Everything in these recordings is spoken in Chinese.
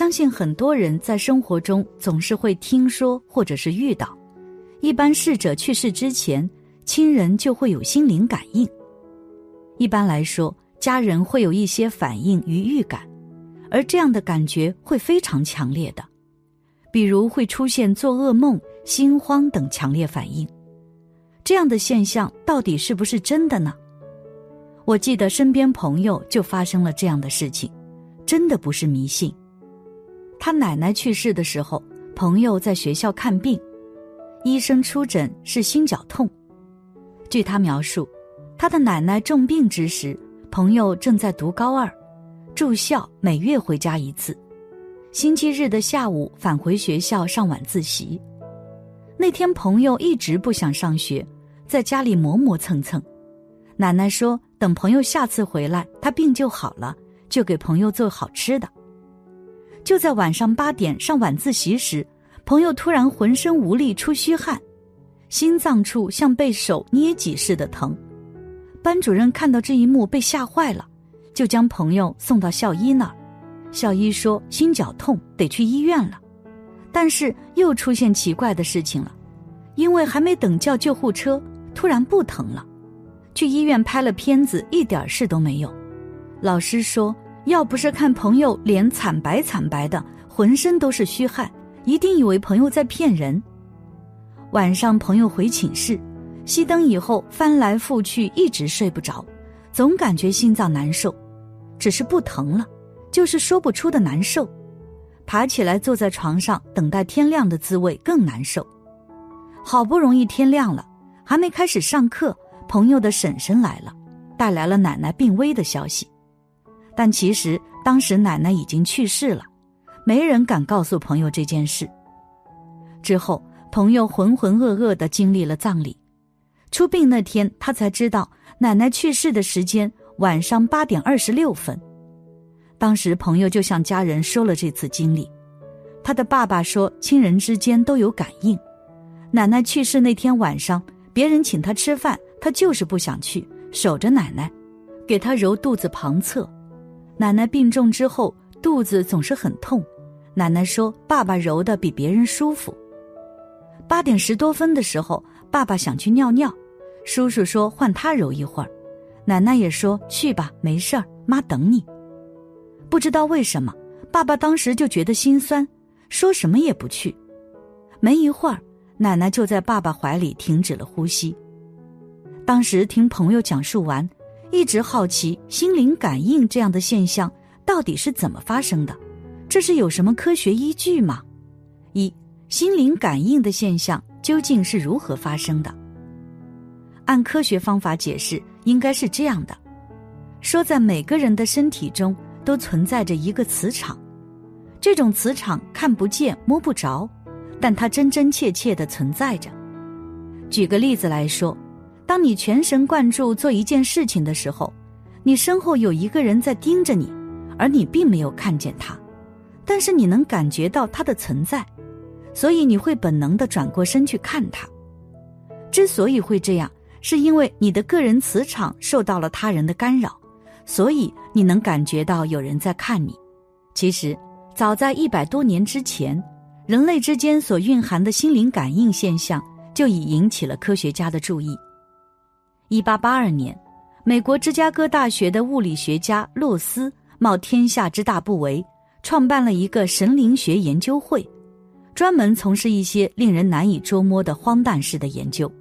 相信很多人在生活中总是会听说或者是遇到，一般逝者去世之前，亲人就会有心灵感应。一般来说，家人会有一些反应与预感，而这样的感觉会非常强烈的，比如会出现做噩梦、心慌等强烈反应。这样的现象到底是不是真的呢？我记得身边朋友就发生了这样的事情，真的不是迷信。他奶奶去世的时候，朋友在学校看病，医生出诊是心绞痛。据他描述，他的奶奶重病之时，朋友正在读高二，住校，每月回家一次，星期日的下午返回学校上晚自习。那天朋友一直不想上学，在家里磨磨蹭蹭。奶奶说：“等朋友下次回来，他病就好了，就给朋友做好吃的。”就在晚上八点上晚自习时，朋友突然浑身无力、出虚汗，心脏处像被手捏挤似的疼。班主任看到这一幕被吓坏了，就将朋友送到校医那儿。校医说心绞痛，得去医院了。但是又出现奇怪的事情了，因为还没等叫救护车，突然不疼了。去医院拍了片子，一点事都没有。老师说，要不是看朋友脸惨白惨白的，浑身都是虚汗，一定以为朋友在骗人。晚上朋友回寝室，熄灯以后翻来覆去一直睡不着，总感觉心脏难受，只是不疼了，就是说不出的难受。爬起来坐在床上等待天亮的滋味更难受。好不容易天亮了，还没开始上课，朋友的婶婶来了，带来了奶奶病危的消息。但其实当时奶奶已经去世了，没人敢告诉朋友这件事。之后，朋友浑浑噩噩的经历了葬礼。出殡那天，他才知道奶奶去世的时间晚上八点二十六分。当时朋友就向家人说了这次经历，他的爸爸说亲人之间都有感应。奶奶去世那天晚上，别人请他吃饭，他就是不想去，守着奶奶，给他揉肚子旁侧。奶奶病重之后，肚子总是很痛，奶奶说爸爸揉的比别人舒服。八点十多分的时候，爸爸想去尿尿，叔叔说换他揉一会儿，奶奶也说去吧，没事儿，妈等你。不知道为什么，爸爸当时就觉得心酸，说什么也不去。没一会儿，奶奶就在爸爸怀里停止了呼吸。当时听朋友讲述完，一直好奇心灵感应这样的现象到底是怎么发生的，这是有什么科学依据吗？一心灵感应的现象究竟是如何发生的？按科学方法解释，应该是这样的：说在每个人的身体中。都存在着一个磁场，这种磁场看不见摸不着，但它真真切切的存在着。举个例子来说，当你全神贯注做一件事情的时候，你身后有一个人在盯着你，而你并没有看见他，但是你能感觉到他的存在，所以你会本能的转过身去看他。之所以会这样，是因为你的个人磁场受到了他人的干扰。所以你能感觉到有人在看你。其实，早在一百多年之前，人类之间所蕴含的心灵感应现象就已引起了科学家的注意。一八八二年，美国芝加哥大学的物理学家洛斯冒天下之大不韪，创办了一个神灵学研究会，专门从事一些令人难以捉摸的荒诞式的研究。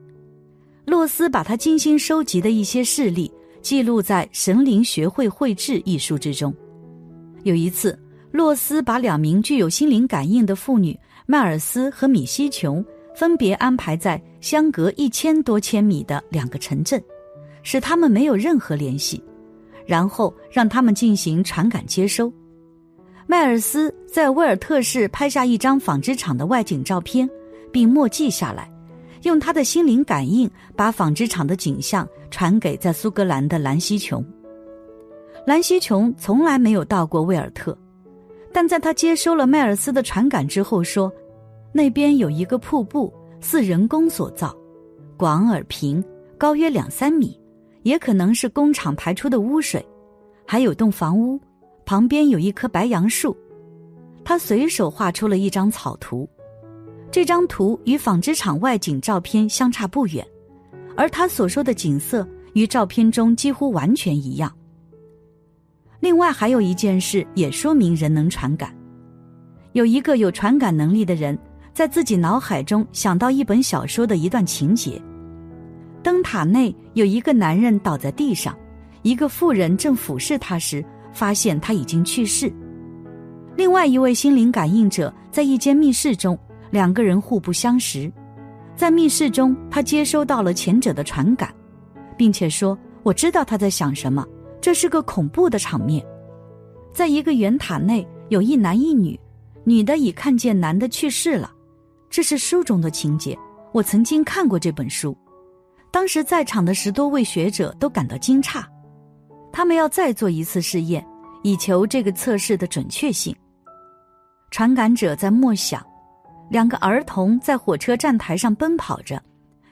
洛斯把他精心收集的一些事例。记录在《神灵学会会志》一书之中。有一次，洛斯把两名具有心灵感应的妇女迈尔斯和米西琼分别安排在相隔一千多千米的两个城镇，使他们没有任何联系，然后让他们进行传感接收。迈尔斯在威尔特市拍下一张纺织厂的外景照片，并默记下来。用他的心灵感应，把纺织厂的景象传给在苏格兰的兰西琼。兰西琼从来没有到过威尔特，但在他接收了迈尔斯的传感之后，说那边有一个瀑布，似人工所造，广而平，高约两三米，也可能是工厂排出的污水。还有栋房屋，旁边有一棵白杨树。他随手画出了一张草图，这张图与纺织厂外景照片相差不远，而他所说的景色与照片中几乎完全一样。另外还有一件事也说明人能传感，有一个有传感能力的人，在自己脑海中想到一本小说的一段情节：灯塔内有一个男人倒在地上，一个妇人正俯视他时，发现他已经去世。另外一位心灵感应者在一间密室中，两个人互不相识，在密室中他接收到了前者的传感，并且说：“我知道他在想什么。”这是个恐怖的场面，在一个圆塔内有一男一女，女的已看见男的去世了，这是书中的情节。我曾经看过这本书，当时在场的十多位学者都感到惊诧，他们要再做一次试验，以求这个测试的准确性。传感者在默想，两个儿童在火车站台上奔跑着，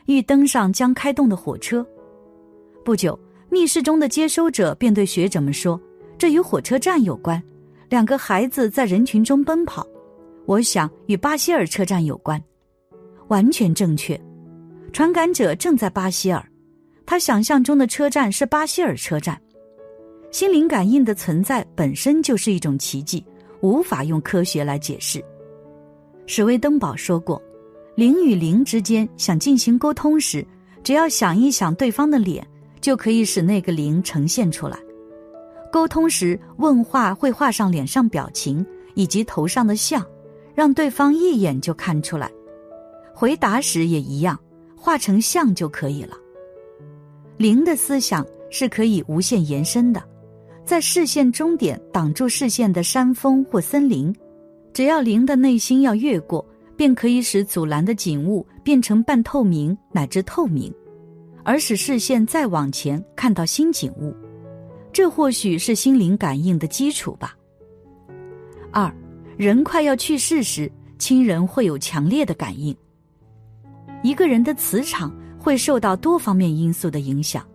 欲登上将开动的火车。不久。密室中的接收者便对学者们说：“这与火车站有关。两个孩子在人群中奔跑，我想与巴希尔车站有关。完全正确。传感者正在巴希尔，他想象中的车站是巴希尔车站。心灵感应的存在本身就是一种奇迹，无法用科学来解释。”史威登堡说过：“灵与灵之间想进行沟通时，只要想一想对方的脸。”就可以使那个灵呈现出来。沟通时，问话会画上脸上表情以及头上的像，让对方一眼就看出来。回答时也一样，画成像就可以了。灵的思想是可以无限延伸的，在视线终点挡住视线的山峰或森林，只要灵的内心要越过，便可以使阻拦的景物变成半透明乃至透明。而使视线再往前看到新景物，这或许是心灵感应的基础吧。人快要去世时，亲人会有强烈的感应。一个人的磁场会受到多方面因素的影响，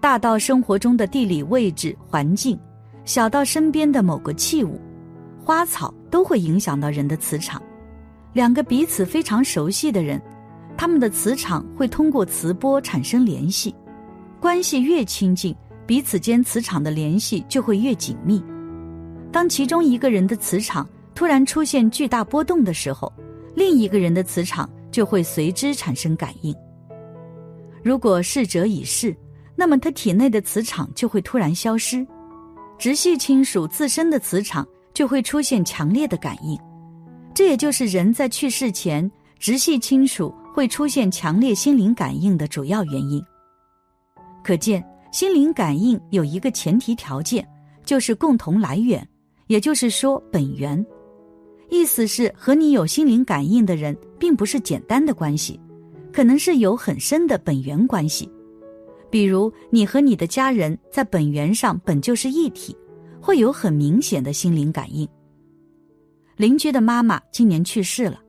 大到生活中的地理位置环境，小到身边的某个器物、花草，都会影响到人的磁场。两个彼此非常熟悉的人。他们的磁场会通过磁波产生联系，关系越亲近，彼此间磁场的联系就会越紧密。当其中一个人的磁场突然出现巨大波动的时候，另一个人的磁场就会随之产生感应。如果逝者已逝，那么他体内的磁场就会突然消失，直系亲属自身的磁场就会出现强烈的感应。这也就是人在去世前，直系亲属。会出现强烈心灵感应的主要原因。可见，心灵感应有一个前提条件，就是共同来源，也就是说本源。意思是和你有心灵感应的人，并不是简单的关系，可能是有很深的本源关系。比如，你和你的家人在本源上本就是一体，会有很明显的心灵感应。邻居的妈妈今年去世了，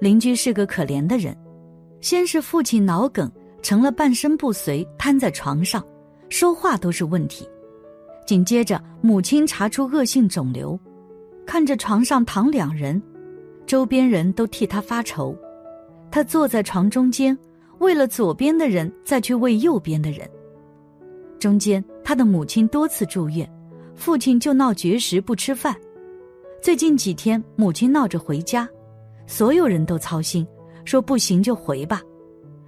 邻居是个可怜的人。先是父亲脑梗，成了半身不遂，瘫在床上，说话都是问题。紧接着，母亲查出恶性肿瘤，看着床上躺两人，周边人都替他发愁。他坐在床中间，为了左边的人再去为右边的人。中间，他的母亲多次住院，父亲就闹绝食不吃饭。最近几天，母亲闹着回家，所有人都操心。说不行就回吧，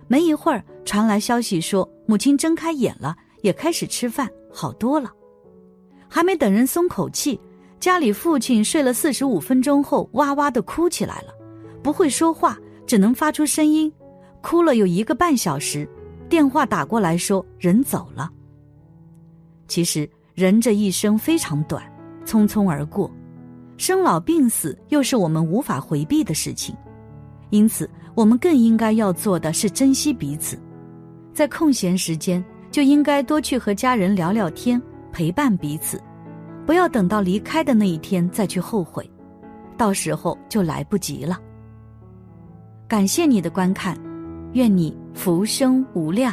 没一会儿传来消息说母亲睁开眼了，也开始吃饭，好多了。还没等人松口气，家里父亲睡了四十五分钟后哇哇的哭起来了，不会说话，只能发出声音，哭了有一个半小时。电话打过来说人走了。其实人这一生非常短，匆匆而过，生老病死又是我们无法回避的事情，因此。我们更应该要做的是珍惜彼此，在空闲时间就应该多去和家人聊聊天，陪伴彼此，不要等到离开的那一天再去后悔，到时候就来不及了。感谢你的观看，愿你福生无量。